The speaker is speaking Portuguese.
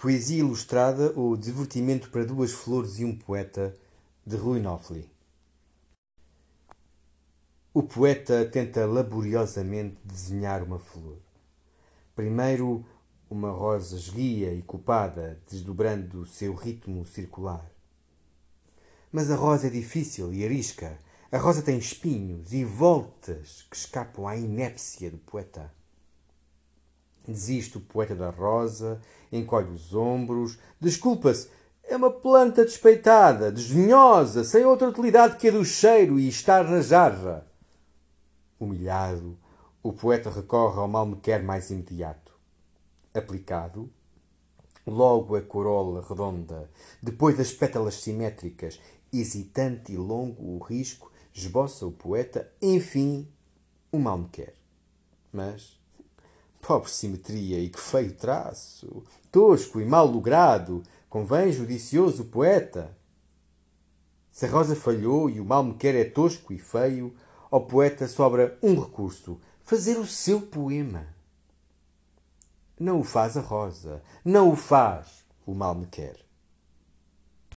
Poesia Ilustrada ou Divertimento para Duas Flores e um Poeta, de Rui Knopfli. O poeta tenta laboriosamente desenhar uma flor. Primeiro, uma rosa esguia e copada, desdobrando o seu ritmo circular. Mas a rosa é difícil e arisca. A rosa tem espinhos e voltas que escapam à inépcia do poeta. Desiste o poeta da rosa, encolhe os ombros, desculpa-se. É uma planta despeitada, desdenhosa, sem outra utilidade que a do cheiro e estar na jarra. Humilhado, o poeta recorre ao mal-me-quer mais imediato. Aplicado, logo a corola redonda, depois as pétalas simétricas, hesitante e longo o risco, esboça o poeta, enfim, o mal-me-quer. Mas Pobre simetria e que feio traço! Tosco e mal logrado, convém judicioso poeta. Se a rosa falhou e o mal me quer é tosco e feio, ao poeta sobra um recurso: fazer o seu poema. Não o faz a rosa, não o faz o mal me quer.